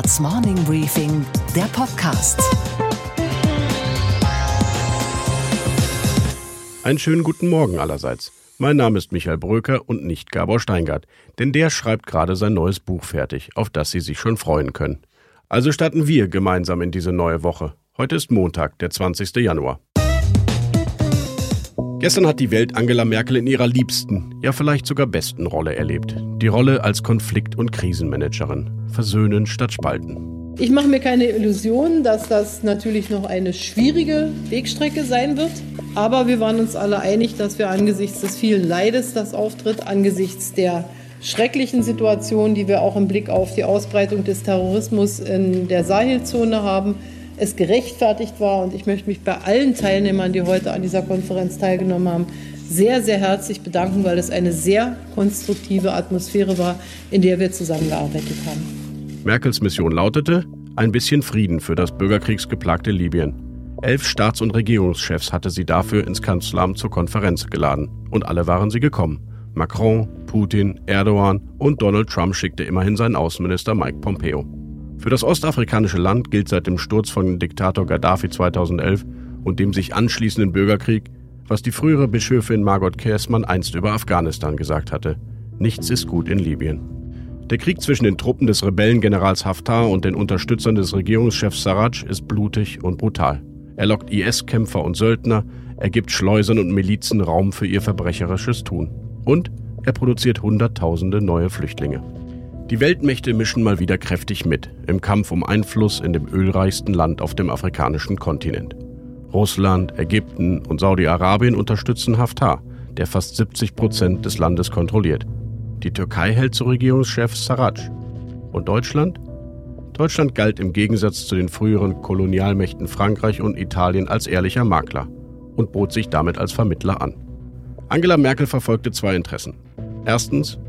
Handelsblatts Morning Briefing, der Podcast. Einen schönen guten Morgen allerseits. Mein Name ist Michael Bröker und nicht Gabor Steingart, denn der schreibt gerade sein neues Buch fertig, auf das Sie sich schon freuen können. Also starten wir gemeinsam in diese neue Woche. Heute ist Montag, der 20. Januar. Gestern hat die Welt Angela Merkel in ihrer liebsten, ja vielleicht sogar besten Rolle erlebt. Die Rolle als Konflikt- und Krisenmanagerin. Versöhnen statt spalten. Ich mache mir keine Illusionen, dass das natürlich noch eine schwierige Wegstrecke sein wird. Aber wir waren uns alle einig, dass wir angesichts des vielen Leides, das auftritt, angesichts der schrecklichen Situation, die wir auch im Blick auf die Ausbreitung des Terrorismus in der Sahelzone haben, es gerechtfertigt war. Und ich möchte mich bei allen Teilnehmern, die heute an dieser Konferenz teilgenommen haben, sehr, sehr herzlich bedanken, weil es eine sehr konstruktive Atmosphäre war, in der wir zusammengearbeitet haben. Merkels Mission lautete, ein bisschen Frieden für das bürgerkriegsgeplagte Libyen. Elf Staats- und Regierungschefs hatte sie dafür ins Kanzleramt zur Konferenz geladen. Und alle waren sie gekommen. Macron, Putin, Erdogan und Donald Trump schickte immerhin seinen Außenminister Mike Pompeo. Für das ostafrikanische Land gilt seit dem Sturz von Diktator Gaddafi 2011 und dem sich anschließenden Bürgerkrieg, was die frühere Bischöfin Margot Kersmann einst über Afghanistan gesagt hatte. Nichts ist gut in Libyen. Der Krieg zwischen den Truppen des Rebellengenerals Haftar und den Unterstützern des Regierungschefs Sarraj ist blutig und brutal. Er lockt IS-Kämpfer und Söldner, er gibt Schleusern und Milizen Raum für ihr verbrecherisches Tun. Und er produziert Hunderttausende neue Flüchtlinge. Die Weltmächte mischen mal wieder kräftig mit im Kampf um Einfluss in dem ölreichsten Land auf dem afrikanischen Kontinent. Russland, Ägypten und Saudi-Arabien unterstützen Haftar, der fast 70 Prozent des Landes kontrolliert. Die Türkei hält zu Regierungschef Sarraj. Und Deutschland? Deutschland galt im Gegensatz zu den früheren Kolonialmächten Frankreich und Italien als ehrlicher Makler und bot sich damit als Vermittler an. Angela Merkel verfolgte zwei Interessen. Erstens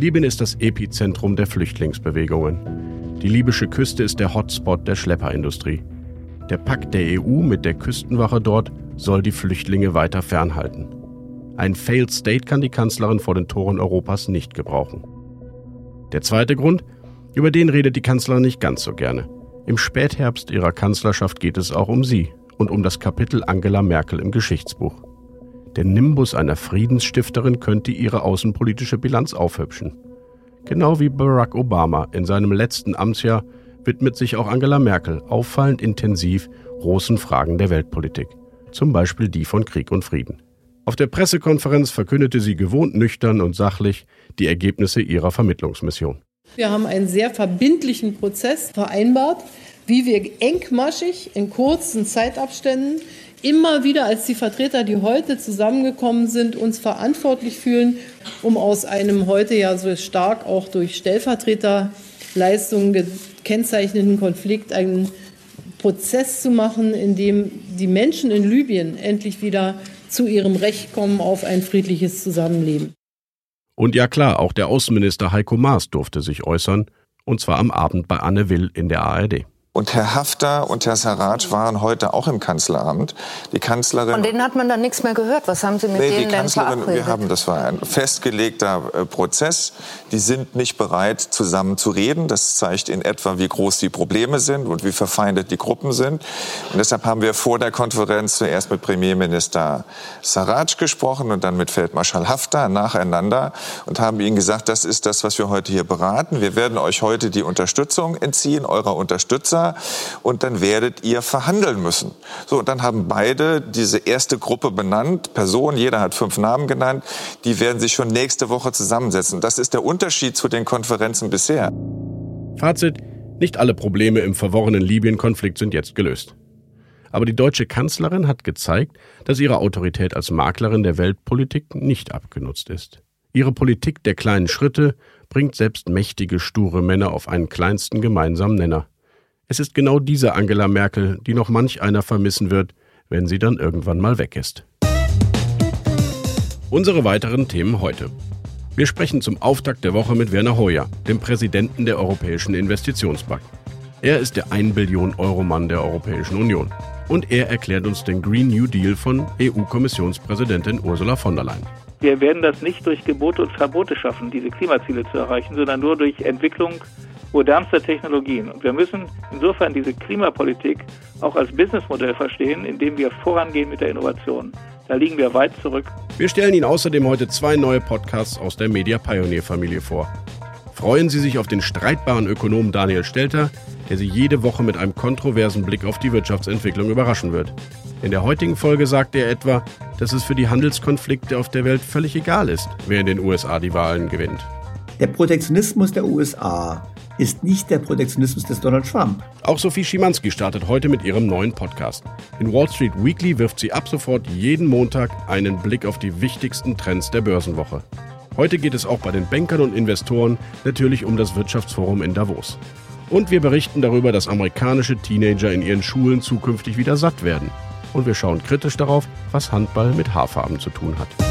Libyen ist das Epizentrum der Flüchtlingsbewegungen. Die libysche Küste ist der Hotspot der Schlepperindustrie. Der Pakt der EU mit der Küstenwache dort soll die Flüchtlinge weiter fernhalten. Ein Failed State kann die Kanzlerin vor den Toren Europas nicht gebrauchen. Der zweite Grund, über den redet die Kanzlerin nicht ganz so gerne. Im Spätherbst ihrer Kanzlerschaft geht es auch um sie und um das Kapitel Angela Merkel im Geschichtsbuch. Der Nimbus einer Friedensstifterin könnte ihre außenpolitische Bilanz aufhübschen. Genau wie Barack Obama in seinem letzten Amtsjahr widmet sich auch Angela Merkel auffallend intensiv großen Fragen der Weltpolitik, zum Beispiel die von Krieg und Frieden. Auf der Pressekonferenz verkündete sie gewohnt nüchtern und sachlich die Ergebnisse ihrer Vermittlungsmission. Wir haben einen sehr verbindlichen Prozess vereinbart, wie wir engmaschig in kurzen Zeitabständen immer wieder als die Vertreter, die heute zusammengekommen sind, uns verantwortlich fühlen, um aus einem heute ja so stark auch durch Stellvertreterleistungen gekennzeichneten Konflikt einen Prozess zu machen, in dem die Menschen in Libyen endlich wieder zu ihrem Recht kommen auf ein friedliches Zusammenleben. Und ja klar, auch der Außenminister Heiko Maas durfte sich äußern, und zwar am Abend bei Anne Will in der ARD. Und Herr Hafter und Herr Sarraj waren heute auch im Kanzleramt. Die Kanzlerin. Von denen hat man dann nichts mehr gehört. Was haben Sie mit nee, denen denn verabredet? Wir haben, das war ein festgelegter äh, Prozess. Die sind nicht bereit, zusammen zu reden. Das zeigt in etwa, wie groß die Probleme sind und wie verfeindet die Gruppen sind. Und deshalb haben wir vor der Konferenz zuerst mit Premierminister Sarraj gesprochen und dann mit Feldmarschall Hafter nacheinander und haben ihnen gesagt, das ist das, was wir heute hier beraten. Wir werden euch heute die Unterstützung entziehen, eurer Unterstützer und dann werdet ihr verhandeln müssen. So, und dann haben beide diese erste Gruppe benannt, Personen, jeder hat fünf Namen genannt, die werden sich schon nächste Woche zusammensetzen. Das ist der Unterschied zu den Konferenzen bisher. Fazit, nicht alle Probleme im verworrenen Libyen-Konflikt sind jetzt gelöst. Aber die deutsche Kanzlerin hat gezeigt, dass ihre Autorität als Maklerin der Weltpolitik nicht abgenutzt ist. Ihre Politik der kleinen Schritte bringt selbst mächtige, sture Männer auf einen kleinsten gemeinsamen Nenner. Es ist genau diese Angela Merkel, die noch manch einer vermissen wird, wenn sie dann irgendwann mal weg ist. Unsere weiteren Themen heute. Wir sprechen zum Auftakt der Woche mit Werner Hoyer, dem Präsidenten der Europäischen Investitionsbank. Er ist der 1 Billion Euro Mann der Europäischen Union. Und er erklärt uns den Green New Deal von EU-Kommissionspräsidentin Ursula von der Leyen. Wir werden das nicht durch Gebote und Verbote schaffen, diese Klimaziele zu erreichen, sondern nur durch Entwicklung modernster Technologien. Und wir müssen insofern diese Klimapolitik auch als Businessmodell verstehen, indem wir vorangehen mit der Innovation. Da liegen wir weit zurück. Wir stellen Ihnen außerdem heute zwei neue Podcasts aus der Media Pioneer Familie vor. Freuen Sie sich auf den streitbaren Ökonomen Daniel Stelter, der Sie jede Woche mit einem kontroversen Blick auf die Wirtschaftsentwicklung überraschen wird. In der heutigen Folge sagt er etwa, dass es für die Handelskonflikte auf der Welt völlig egal ist, wer in den USA die Wahlen gewinnt. Der Protektionismus der USA ist nicht der Protektionismus des Donald Trump. Auch Sophie Schimanski startet heute mit ihrem neuen Podcast. In Wall Street Weekly wirft sie ab sofort jeden Montag einen Blick auf die wichtigsten Trends der Börsenwoche. Heute geht es auch bei den Bankern und Investoren natürlich um das Wirtschaftsforum in Davos. Und wir berichten darüber, dass amerikanische Teenager in ihren Schulen zukünftig wieder satt werden. Und wir schauen kritisch darauf, was Handball mit Haarfarben zu tun hat.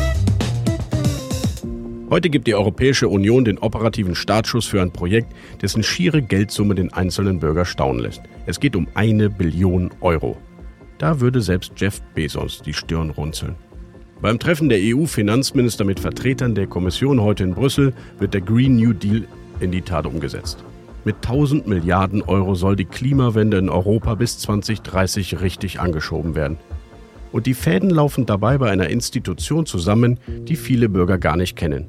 Heute gibt die Europäische Union den operativen Startschuss für ein Projekt, dessen schiere Geldsumme den einzelnen Bürger staunen lässt. Es geht um eine Billion Euro. Da würde selbst Jeff Bezos die Stirn runzeln. Beim Treffen der EU-Finanzminister mit Vertretern der Kommission heute in Brüssel wird der Green New Deal in die Tat umgesetzt. Mit 1000 Milliarden Euro soll die Klimawende in Europa bis 2030 richtig angeschoben werden. Und die Fäden laufen dabei bei einer Institution zusammen, die viele Bürger gar nicht kennen.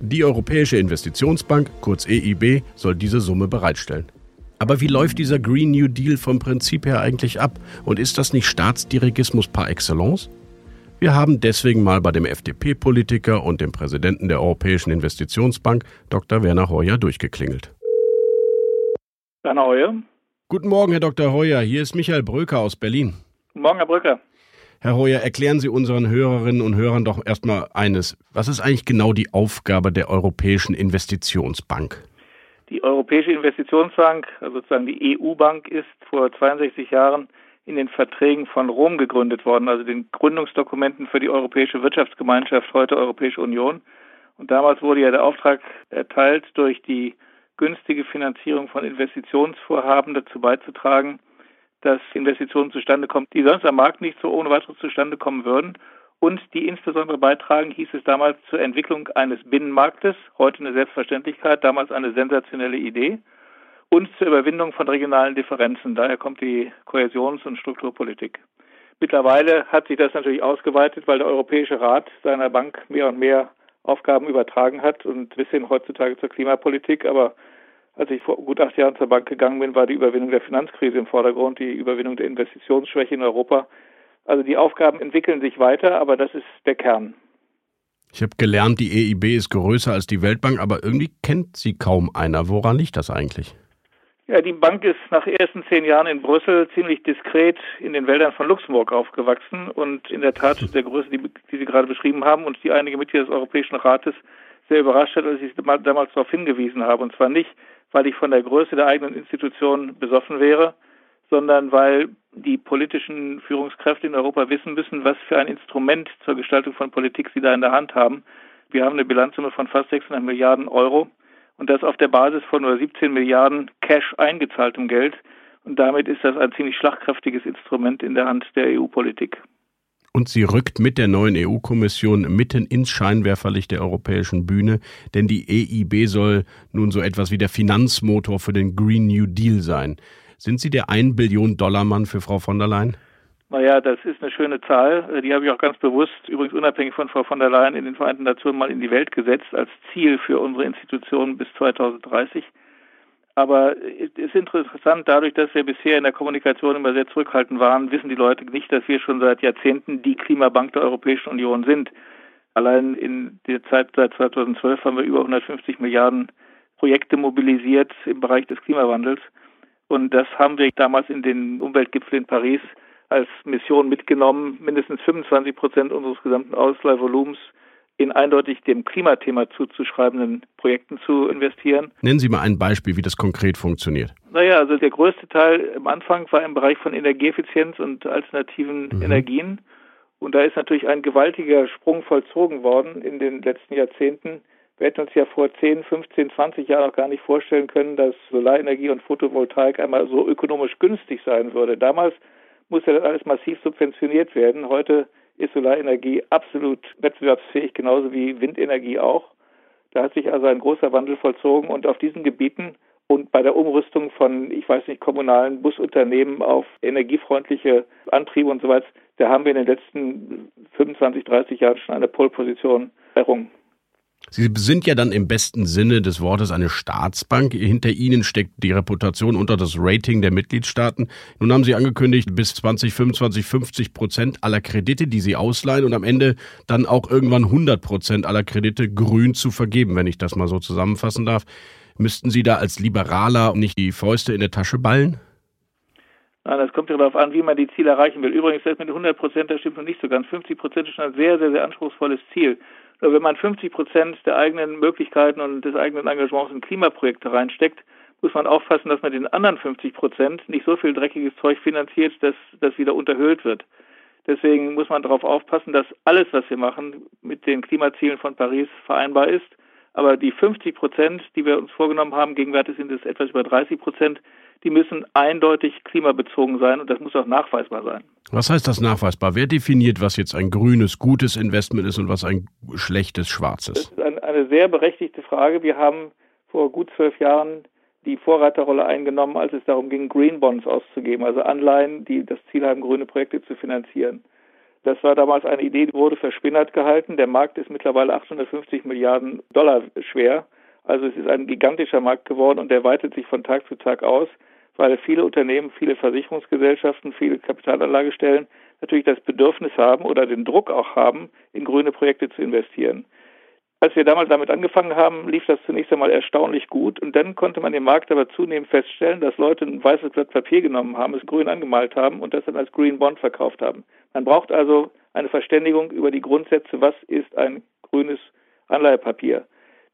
Die Europäische Investitionsbank, kurz EIB, soll diese Summe bereitstellen. Aber wie läuft dieser Green New Deal vom Prinzip her eigentlich ab? Und ist das nicht Staatsdirigismus par excellence? Wir haben deswegen mal bei dem FDP-Politiker und dem Präsidenten der Europäischen Investitionsbank, Dr. Werner Heuer, durchgeklingelt. Werner Heuer. Guten Morgen, Herr Dr. Heuer. Hier ist Michael Bröker aus Berlin. Guten Morgen, Herr Bröker. Herr Hoyer, erklären Sie unseren Hörerinnen und Hörern doch erstmal eines. Was ist eigentlich genau die Aufgabe der Europäischen Investitionsbank? Die Europäische Investitionsbank, also sozusagen die EU-Bank, ist vor 62 Jahren in den Verträgen von Rom gegründet worden, also den Gründungsdokumenten für die Europäische Wirtschaftsgemeinschaft, heute Europäische Union. Und damals wurde ja der Auftrag erteilt, durch die günstige Finanzierung von Investitionsvorhaben dazu beizutragen, dass Investitionen zustande kommen, die sonst am Markt nicht so ohne weiteres zustande kommen würden und die insbesondere beitragen, hieß es damals, zur Entwicklung eines Binnenmarktes, heute eine Selbstverständlichkeit, damals eine sensationelle Idee, und zur Überwindung von regionalen Differenzen. Daher kommt die Kohäsions- und Strukturpolitik. Mittlerweile hat sich das natürlich ausgeweitet, weil der Europäische Rat seiner Bank mehr und mehr Aufgaben übertragen hat und bis hin heutzutage zur Klimapolitik. Aber als ich vor gut acht Jahren zur Bank gegangen bin, war die Überwindung der Finanzkrise im Vordergrund, die Überwindung der Investitionsschwäche in Europa. Also die Aufgaben entwickeln sich weiter, aber das ist der Kern. Ich habe gelernt, die EIB ist größer als die Weltbank, aber irgendwie kennt sie kaum einer. Woran liegt das eigentlich? Ja, die Bank ist nach ersten zehn Jahren in Brüssel ziemlich diskret in den Wäldern von Luxemburg aufgewachsen und in der Tat der Größe, die, die Sie gerade beschrieben haben und die einige Mitglieder des Europäischen Rates sehr überrascht hat, als ich damals darauf hingewiesen habe. Und zwar nicht, weil ich von der Größe der eigenen Institution besoffen wäre, sondern weil die politischen Führungskräfte in Europa wissen müssen, was für ein Instrument zur Gestaltung von Politik sie da in der Hand haben. Wir haben eine Bilanzsumme von fast 600 Milliarden Euro und das auf der Basis von nur 17 Milliarden Cash eingezahltem Geld. Und damit ist das ein ziemlich schlagkräftiges Instrument in der Hand der EU-Politik. Und sie rückt mit der neuen EU-Kommission mitten ins Scheinwerferlicht der europäischen Bühne, denn die EIB soll nun so etwas wie der Finanzmotor für den Green New Deal sein. Sind Sie der 1 Billion Dollar Mann für Frau von der Leyen? Naja, das ist eine schöne Zahl. Die habe ich auch ganz bewusst, übrigens unabhängig von Frau von der Leyen, in den Vereinten Nationen mal in die Welt gesetzt als Ziel für unsere Institutionen bis 2030. Aber es ist interessant, dadurch, dass wir bisher in der Kommunikation immer sehr zurückhaltend waren, wissen die Leute nicht, dass wir schon seit Jahrzehnten die Klimabank der Europäischen Union sind. Allein in der Zeit seit 2012 haben wir über 150 Milliarden Projekte mobilisiert im Bereich des Klimawandels. Und das haben wir damals in den Umweltgipfel in Paris als Mission mitgenommen, mindestens 25 Prozent unseres gesamten Ausleihvolumens in eindeutig dem Klimathema zuzuschreibenden Projekten zu investieren. Nennen Sie mal ein Beispiel, wie das konkret funktioniert. Naja, also der größte Teil am Anfang war im Bereich von Energieeffizienz und alternativen mhm. Energien. Und da ist natürlich ein gewaltiger Sprung vollzogen worden in den letzten Jahrzehnten. Wir hätten uns ja vor 10, 15, 20 Jahren auch gar nicht vorstellen können, dass Solarenergie und Photovoltaik einmal so ökonomisch günstig sein würde. Damals musste das alles massiv subventioniert werden. Heute ist Solarenergie absolut wettbewerbsfähig, genauso wie Windenergie auch. Da hat sich also ein großer Wandel vollzogen und auf diesen Gebieten Und bei der Umrüstung von, ich weiß nicht, kommunalen Busunternehmen auf energiefreundliche Antriebe und so weiter, da haben wir in den letzten 25, 30 Jahren schon eine Pole-Position errungen. Sie sind ja dann im besten Sinne des Wortes eine Staatsbank. Hinter Ihnen steckt die Reputation unter das Rating der Mitgliedstaaten. Nun haben Sie angekündigt, bis 2025 50 Prozent aller Kredite, die Sie ausleihen und am Ende dann auch irgendwann 100 Prozent aller Kredite grün zu vergeben, wenn ich das mal so zusammenfassen darf. Müssten Sie da als Liberaler nicht die Fäuste in der Tasche ballen? Nein, das kommt ja darauf an, wie man die Ziele erreichen will. Übrigens, das mit 100 Prozent, das stimmt noch nicht so ganz. 50 Prozent ist schon ein sehr, sehr, sehr anspruchsvolles Ziel. Nur wenn man 50 Prozent der eigenen Möglichkeiten und des eigenen Engagements in Klimaprojekte reinsteckt, muss man aufpassen, dass man den anderen 50 Prozent nicht so viel dreckiges Zeug finanziert, dass das wieder unterhöhlt wird. Deswegen muss man darauf aufpassen, dass alles, was wir machen, mit den Klimazielen von Paris vereinbar ist. Aber die 50 Prozent, die wir uns vorgenommen haben, gegenwärtig sind es etwas über 30 Prozent, die müssen eindeutig klimabezogen sein und das muss auch nachweisbar sein. Was heißt das nachweisbar? Wer definiert, was jetzt ein grünes, gutes Investment ist und was ein schlechtes, schwarzes? Das ist eine sehr berechtigte Frage. Wir haben vor gut zwölf Jahren die Vorreiterrolle eingenommen, als es darum ging, Green Bonds auszugeben, also Anleihen, die das Ziel haben, grüne Projekte zu finanzieren. Das war damals eine Idee, die wurde verspinnert gehalten. Der Markt ist mittlerweile 850 Milliarden Dollar schwer. Also es ist ein gigantischer Markt geworden und der weitet sich von Tag zu Tag aus weil viele Unternehmen, viele Versicherungsgesellschaften, viele Kapitalanlagestellen natürlich das Bedürfnis haben oder den Druck auch haben, in grüne Projekte zu investieren. Als wir damals damit angefangen haben, lief das zunächst einmal erstaunlich gut und dann konnte man im Markt aber zunehmend feststellen, dass Leute ein weißes Blatt Papier genommen haben, es grün angemalt haben und das dann als Green Bond verkauft haben. Man braucht also eine Verständigung über die Grundsätze, was ist ein grünes Anleihepapier.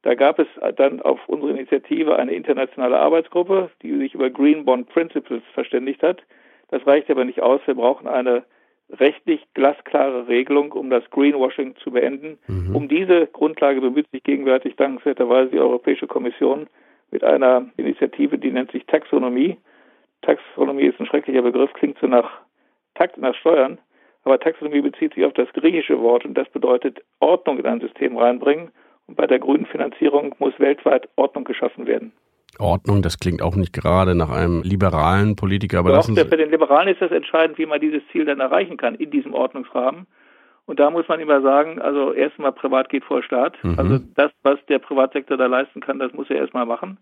Da gab es dann auf unsere Initiative eine internationale Arbeitsgruppe, die sich über Green Bond Principles verständigt hat. Das reicht aber nicht aus. Wir brauchen eine rechtlich glasklare Regelung, um das Greenwashing zu beenden. Mhm. Um diese Grundlage bemüht sich gegenwärtig dankenswerterweise die Europäische Kommission mit einer Initiative, die nennt sich Taxonomie. Taxonomie ist ein schrecklicher Begriff, klingt so nach Takt, nach Steuern, aber Taxonomie bezieht sich auf das griechische Wort und das bedeutet Ordnung in ein System reinbringen. Bei der grünen Finanzierung muss weltweit Ordnung geschaffen werden. Ordnung, das klingt auch nicht gerade nach einem liberalen Politiker. Aber Doch, für den Liberalen ist das entscheidend, wie man dieses Ziel dann erreichen kann in diesem Ordnungsrahmen. Und da muss man immer sagen, also erstmal Privat geht vor Staat. Mhm. Also das, was der Privatsektor da leisten kann, das muss er erstmal machen.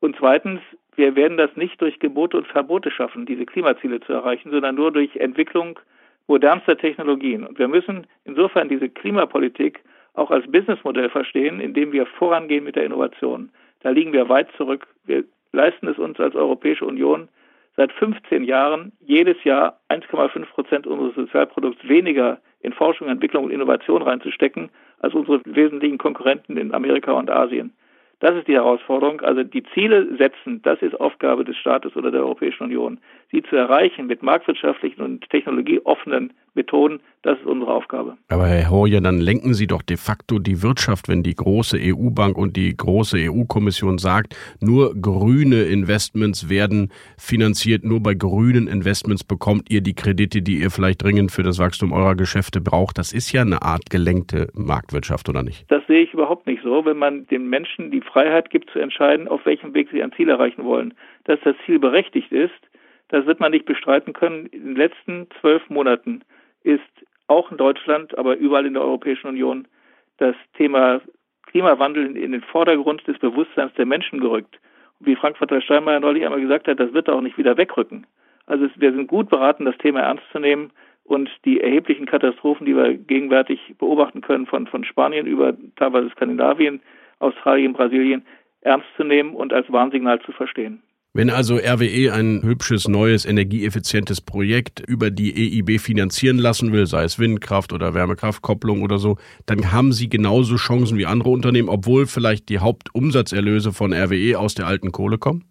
Und zweitens, wir werden das nicht durch Gebote und Verbote schaffen, diese Klimaziele zu erreichen, sondern nur durch Entwicklung modernster Technologien. Und wir müssen insofern diese Klimapolitik auch als Businessmodell verstehen, indem wir vorangehen mit der Innovation. Da liegen wir weit zurück. Wir leisten es uns als Europäische Union seit 15 Jahren jedes Jahr 1,5 Prozent unseres Sozialprodukts weniger in Forschung, Entwicklung und Innovation reinzustecken als unsere wesentlichen Konkurrenten in Amerika und Asien. Das ist die Herausforderung. Also die Ziele setzen, das ist Aufgabe des Staates oder der Europäischen Union. Sie zu erreichen mit marktwirtschaftlichen und technologieoffenen Methoden, das ist unsere Aufgabe. Aber Herr Horja, dann lenken Sie doch de facto die Wirtschaft, wenn die große EU-Bank und die große EU-Kommission sagt, nur grüne Investments werden finanziert, nur bei grünen Investments bekommt ihr die Kredite, die ihr vielleicht dringend für das Wachstum eurer Geschäfte braucht. Das ist ja eine Art gelenkte Marktwirtschaft, oder nicht? Das sehe ich überhaupt nicht so, wenn man den Menschen die Freiheit gibt zu entscheiden, auf welchem Weg sie ein Ziel erreichen wollen. Dass das Ziel berechtigt ist, das wird man nicht bestreiten können. In den letzten zwölf Monaten ist auch in Deutschland, aber überall in der Europäischen Union das Thema Klimawandel in den Vordergrund des Bewusstseins der Menschen gerückt. Und wie Frankfurter Steinmeier neulich einmal gesagt hat, das wird auch nicht wieder wegrücken. Also wir sind gut beraten, das Thema ernst zu nehmen und die erheblichen Katastrophen, die wir gegenwärtig beobachten können, von, von Spanien über teilweise Skandinavien, Australien, Brasilien, ernst zu nehmen und als Warnsignal zu verstehen. Wenn also RWE ein hübsches, neues, energieeffizientes Projekt über die EIB finanzieren lassen will, sei es Windkraft oder Wärmekraftkopplung oder so, dann haben Sie genauso Chancen wie andere Unternehmen, obwohl vielleicht die Hauptumsatzerlöse von RWE aus der alten Kohle kommen?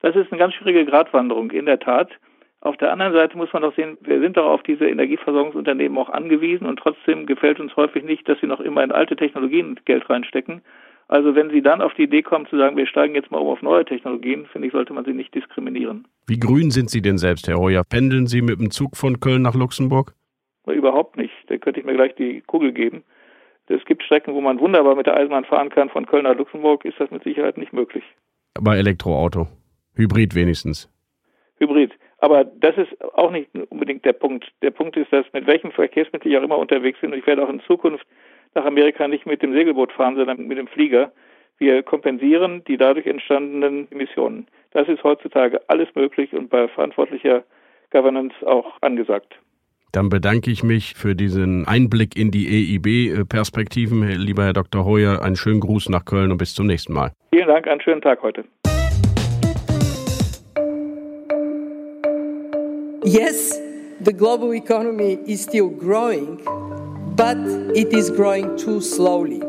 Das ist eine ganz schwierige Gratwanderung, in der Tat. Auf der anderen Seite muss man doch sehen, wir sind doch auf diese Energieversorgungsunternehmen auch angewiesen und trotzdem gefällt uns häufig nicht, dass sie noch immer in alte Technologien Geld reinstecken. Also wenn Sie dann auf die Idee kommen zu sagen, wir steigen jetzt mal um auf neue Technologien, finde ich, sollte man sie nicht diskriminieren. Wie grün sind Sie denn selbst, Herr Hoyer? Pendeln Sie mit dem Zug von Köln nach Luxemburg? Überhaupt nicht. Da könnte ich mir gleich die Kugel geben. Es gibt Strecken, wo man wunderbar mit der Eisenbahn fahren kann. Von Köln nach Luxemburg ist das mit Sicherheit nicht möglich. bei Elektroauto. Hybrid wenigstens. Hybrid. Aber das ist auch nicht unbedingt der Punkt. Der Punkt ist, dass mit welchem Verkehrsmittel ich auch immer unterwegs bin, und ich werde auch in Zukunft nach Amerika nicht mit dem Segelboot fahren, sondern mit dem Flieger. Wir kompensieren die dadurch entstandenen Emissionen. Das ist heutzutage alles möglich und bei verantwortlicher Governance auch angesagt. Dann bedanke ich mich für diesen Einblick in die EIB-Perspektiven. Lieber Herr Dr. Hoyer, einen schönen Gruß nach Köln und bis zum nächsten Mal. Vielen Dank, einen schönen Tag heute. Yes, the global economy is still growing, but it is growing too slowly.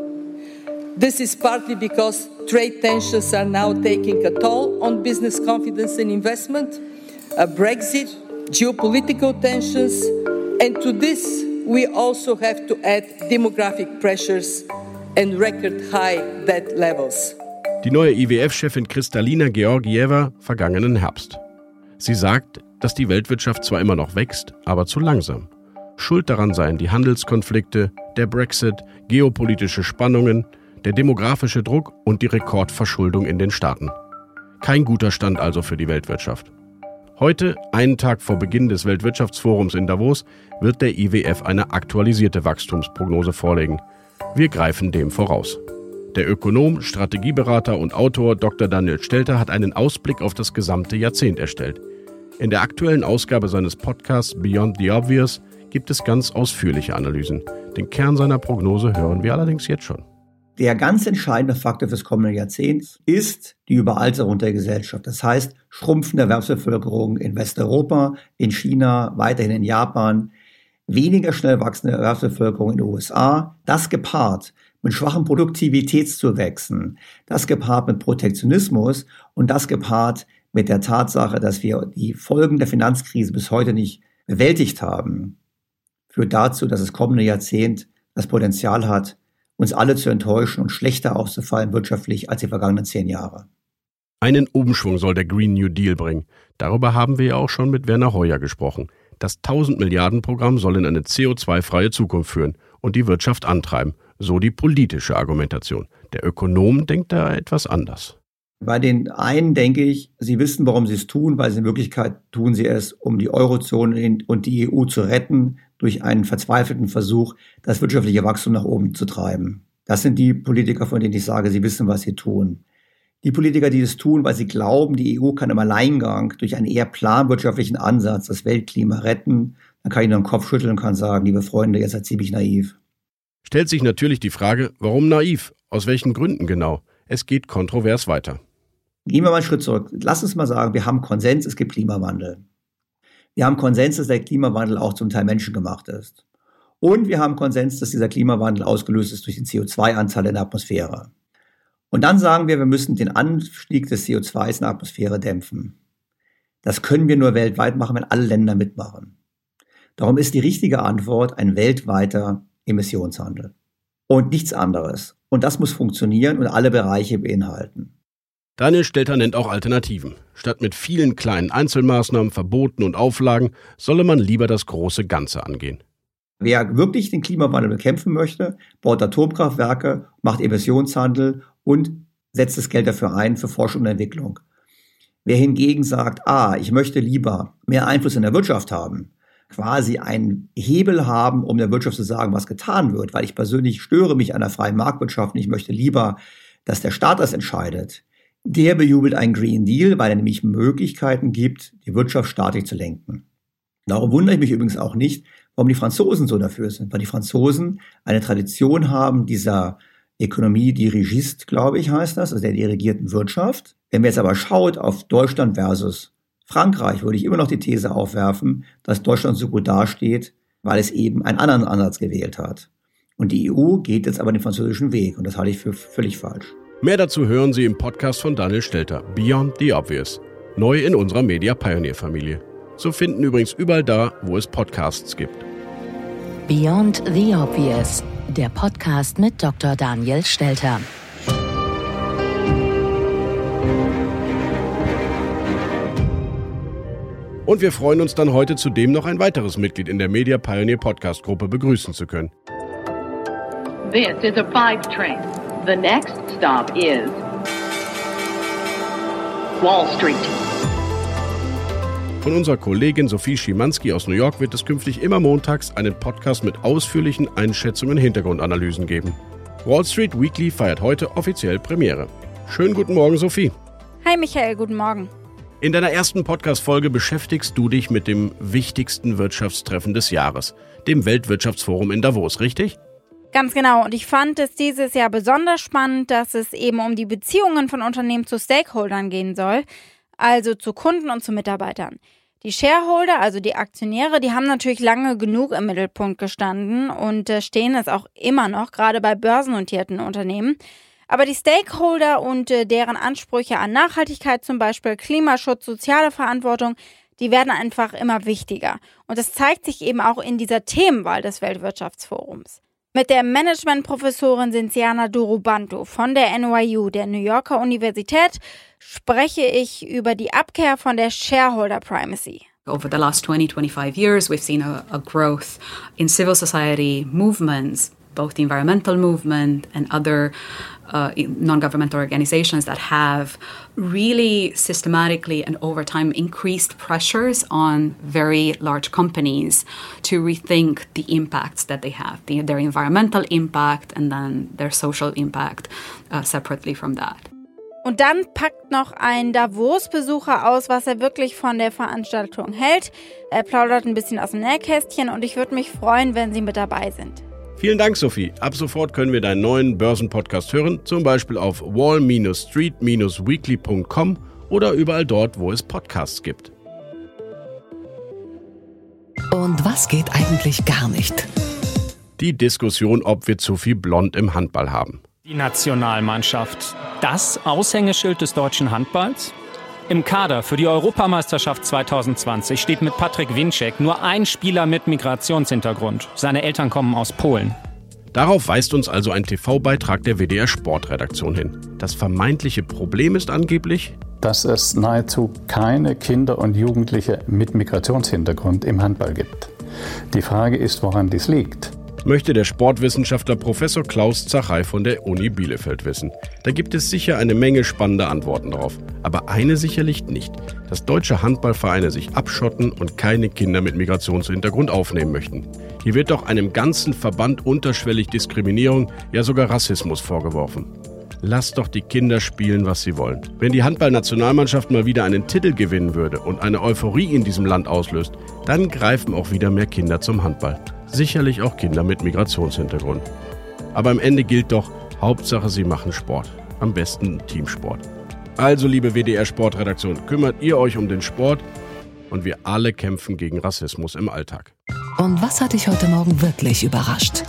This is partly because trade tensions are now taking a toll on business confidence and investment, a Brexit, geopolitical tensions, and to this we also have to add demographic pressures and record high debt levels. Die neue IWF-Chefin Kristalina Georgieva vergangenen Herbst. Sie sagt, dass die Weltwirtschaft zwar immer noch wächst, aber zu langsam. Schuld daran seien die Handelskonflikte, der Brexit, geopolitische Spannungen, der demografische Druck und die Rekordverschuldung in den Staaten. Kein guter Stand also für die Weltwirtschaft. Heute, einen Tag vor Beginn des Weltwirtschaftsforums in Davos, wird der IWF eine aktualisierte Wachstumsprognose vorlegen. Wir greifen dem voraus. Der Ökonom, Strategieberater und Autor Dr. Daniel Stelter hat einen Ausblick auf das gesamte Jahrzehnt erstellt. In der aktuellen Ausgabe seines Podcasts Beyond the Obvious gibt es ganz ausführliche Analysen. Den Kern seiner Prognose hören wir allerdings jetzt schon. Der ganz entscheidende Faktor fürs kommende Jahrzehnt ist die Überalterung der Gesellschaft. Das heißt, schrumpfende Erwerbsbevölkerung in Westeuropa, in China, weiterhin in Japan, weniger schnell wachsende Erwerbsbevölkerung in den USA. Das gepaart mit schwachen Produktivitätszuwächsen, das gepaart mit Protektionismus und das gepaart mit der Tatsache, dass wir die Folgen der Finanzkrise bis heute nicht bewältigt haben, führt dazu, dass das kommende Jahrzehnt das Potenzial hat, uns alle zu enttäuschen und schlechter auszufallen wirtschaftlich als die vergangenen zehn Jahre. Einen Umschwung soll der Green New Deal bringen. Darüber haben wir ja auch schon mit Werner Heuer gesprochen. Das 1000 Milliarden Programm soll in eine CO2-freie Zukunft führen und die Wirtschaft antreiben. So die politische Argumentation. Der Ökonom denkt da etwas anders. Bei den einen denke ich, sie wissen, warum sie es tun, weil sie in Wirklichkeit tun sie es, um die Eurozone und die EU zu retten durch einen verzweifelten Versuch, das wirtschaftliche Wachstum nach oben zu treiben. Das sind die Politiker, von denen ich sage, sie wissen, was sie tun. Die Politiker, die es tun, weil sie glauben, die EU kann im Alleingang durch einen eher planwirtschaftlichen Ansatz das Weltklima retten, dann kann ich nur den Kopf schütteln und kann sagen, liebe Freunde, ihr seid ziemlich naiv. Stellt sich natürlich die Frage, warum naiv? Aus welchen Gründen genau? Es geht kontrovers weiter. Gehen wir mal einen Schritt zurück. Lass uns mal sagen, wir haben Konsens, es gibt Klimawandel. Wir haben Konsens, dass der Klimawandel auch zum Teil menschengemacht ist. Und wir haben Konsens, dass dieser Klimawandel ausgelöst ist durch den CO2-Anteil in der Atmosphäre. Und dann sagen wir, wir müssen den Anstieg des CO2s in der Atmosphäre dämpfen. Das können wir nur weltweit machen, wenn alle Länder mitmachen. Darum ist die richtige Antwort ein weltweiter Emissionshandel. Und nichts anderes. Und das muss funktionieren und alle Bereiche beinhalten. Daniel Stelter nennt auch Alternativen. Statt mit vielen kleinen Einzelmaßnahmen, Verboten und Auflagen solle man lieber das große Ganze angehen. Wer wirklich den Klimawandel bekämpfen möchte, baut Atomkraftwerke, macht Emissionshandel und setzt das Geld dafür ein für Forschung und Entwicklung. Wer hingegen sagt, ah, ich möchte lieber mehr Einfluss in der Wirtschaft haben, quasi einen Hebel haben, um der Wirtschaft zu sagen, was getan wird, weil ich persönlich störe mich an der freien Marktwirtschaft und ich möchte lieber, dass der Staat das entscheidet, der bejubelt einen Green Deal, weil er nämlich Möglichkeiten gibt, die Wirtschaft staatlich zu lenken. Darum wundere ich mich übrigens auch nicht, warum die Franzosen so dafür sind, weil die Franzosen eine Tradition haben dieser Ökonomie dirigist, glaube ich, heißt das, also der dirigierten Wirtschaft. Wenn man jetzt aber schaut auf Deutschland versus Frankreich, würde ich immer noch die These aufwerfen, dass Deutschland so gut dasteht, weil es eben einen anderen Ansatz gewählt hat. Und die EU geht jetzt aber den französischen Weg und das halte ich für völlig falsch. Mehr dazu hören Sie im Podcast von Daniel Stelter, Beyond the Obvious, neu in unserer Media Pioneer Familie. Zu finden übrigens überall da, wo es Podcasts gibt. Beyond the Obvious, der Podcast mit Dr. Daniel Stelter. Und wir freuen uns dann heute zudem noch ein weiteres Mitglied in der Media Pioneer Podcast Gruppe begrüßen zu können. This is a five train. The next stop is Wall Street. Von unserer Kollegin Sophie Schimanski aus New York wird es künftig immer montags einen Podcast mit ausführlichen Einschätzungen und Hintergrundanalysen geben. Wall Street Weekly feiert heute offiziell Premiere. Schönen guten Morgen, Sophie. Hi, Michael, guten Morgen. In deiner ersten Podcast-Folge beschäftigst du dich mit dem wichtigsten Wirtschaftstreffen des Jahres, dem Weltwirtschaftsforum in Davos, richtig? Ganz genau. Und ich fand es dieses Jahr besonders spannend, dass es eben um die Beziehungen von Unternehmen zu Stakeholdern gehen soll, also zu Kunden und zu Mitarbeitern. Die Shareholder, also die Aktionäre, die haben natürlich lange genug im Mittelpunkt gestanden und äh, stehen es auch immer noch, gerade bei börsennotierten Unternehmen. Aber die Stakeholder und äh, deren Ansprüche an Nachhaltigkeit zum Beispiel, Klimaschutz, soziale Verantwortung, die werden einfach immer wichtiger. Und das zeigt sich eben auch in dieser Themenwahl des Weltwirtschaftsforums. Mit der Managementprofessorin Cinziana Durubantu von der NYU, der New Yorker Universität, spreche ich über die Abkehr von der Shareholder Primacy. Over the last 20, 25 years, we've seen a, a growth in civil society movements both the environmental movement and other uh, non governmental organizations that have really systematically and over time increased pressures on very large companies to rethink the impacts that they have, the, their environmental impact and then their social impact uh, separately from that. Und dann packt noch ein Davos-Besucher aus, was er wirklich von der Veranstaltung hält. Er plaudert ein bisschen aus dem Nähkästchen und ich würde mich freuen, wenn Sie mit dabei sind. Vielen Dank, Sophie. Ab sofort können wir deinen neuen Börsenpodcast hören, zum Beispiel auf wall-street-weekly.com oder überall dort, wo es Podcasts gibt. Und was geht eigentlich gar nicht? Die Diskussion, ob wir zu viel Blond im Handball haben. Die Nationalmannschaft, das Aushängeschild des deutschen Handballs? Im Kader für die Europameisterschaft 2020 steht mit Patrick Winczek nur ein Spieler mit Migrationshintergrund. Seine Eltern kommen aus Polen. Darauf weist uns also ein TV-Beitrag der WDR Sportredaktion hin. Das vermeintliche Problem ist angeblich, dass es nahezu keine Kinder und Jugendliche mit Migrationshintergrund im Handball gibt. Die Frage ist, woran dies liegt möchte der Sportwissenschaftler Professor Klaus Zachey von der Uni Bielefeld wissen. Da gibt es sicher eine Menge spannender Antworten drauf. Aber eine sicherlich nicht, dass deutsche Handballvereine sich abschotten und keine Kinder mit Migrationshintergrund aufnehmen möchten. Hier wird doch einem ganzen Verband unterschwellig Diskriminierung, ja sogar Rassismus vorgeworfen. Lasst doch die Kinder spielen, was sie wollen. Wenn die Handballnationalmannschaft mal wieder einen Titel gewinnen würde und eine Euphorie in diesem Land auslöst, dann greifen auch wieder mehr Kinder zum Handball sicherlich auch Kinder mit Migrationshintergrund. Aber am Ende gilt doch, Hauptsache sie machen Sport. Am besten Teamsport. Also, liebe WDR Sportredaktion, kümmert ihr euch um den Sport und wir alle kämpfen gegen Rassismus im Alltag. Und was hat dich heute Morgen wirklich überrascht?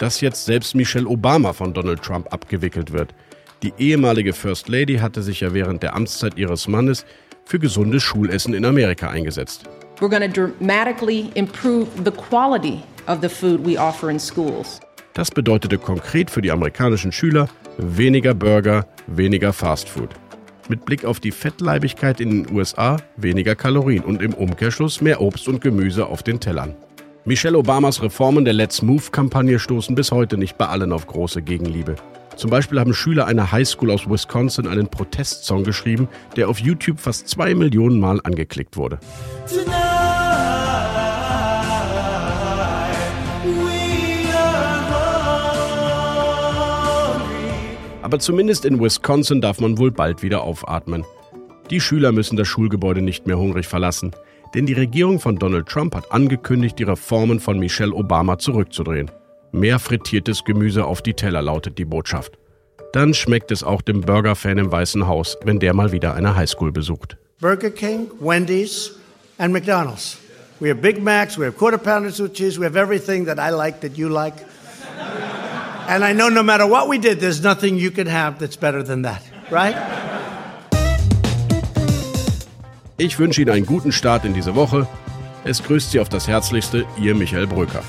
Dass jetzt selbst Michelle Obama von Donald Trump abgewickelt wird. Die ehemalige First Lady hatte sich ja während der Amtszeit ihres Mannes für gesundes Schulessen in Amerika eingesetzt. We're going to dramatically improve the quality of the food we offer in schools. Das bedeutete konkret für die amerikanischen Schüler weniger Burger, weniger Fastfood. Mit Blick auf die Fettleibigkeit in den USA weniger Kalorien und im Umkehrschluss mehr Obst und Gemüse auf den Tellern. Michelle Obamas Reformen der Let's Move-Kampagne stoßen bis heute nicht bei allen auf große Gegenliebe. Zum Beispiel haben Schüler einer Highschool aus Wisconsin einen Protestsong geschrieben, der auf YouTube fast zwei Millionen Mal angeklickt wurde. Aber zumindest in Wisconsin darf man wohl bald wieder aufatmen. Die Schüler müssen das Schulgebäude nicht mehr hungrig verlassen, denn die Regierung von Donald Trump hat angekündigt, die Reformen von Michelle Obama zurückzudrehen. Mehr frittiertes Gemüse auf die Teller lautet die Botschaft. Dann schmeckt es auch dem Burger-Fan im Weißen Haus, wenn der mal wieder eine Highschool besucht. Burger King, Wendy's and McDonald's. We have Big Macs, we have Quarter Pounders with cheese, we have everything that I like that you like. And I know no matter what we did, there's nothing you can have that's better than that, right? Ich wünsche Ihnen einen guten Start in diese Woche. Es grüßt Sie auf das Herzlichste, Ihr Michael Bröker.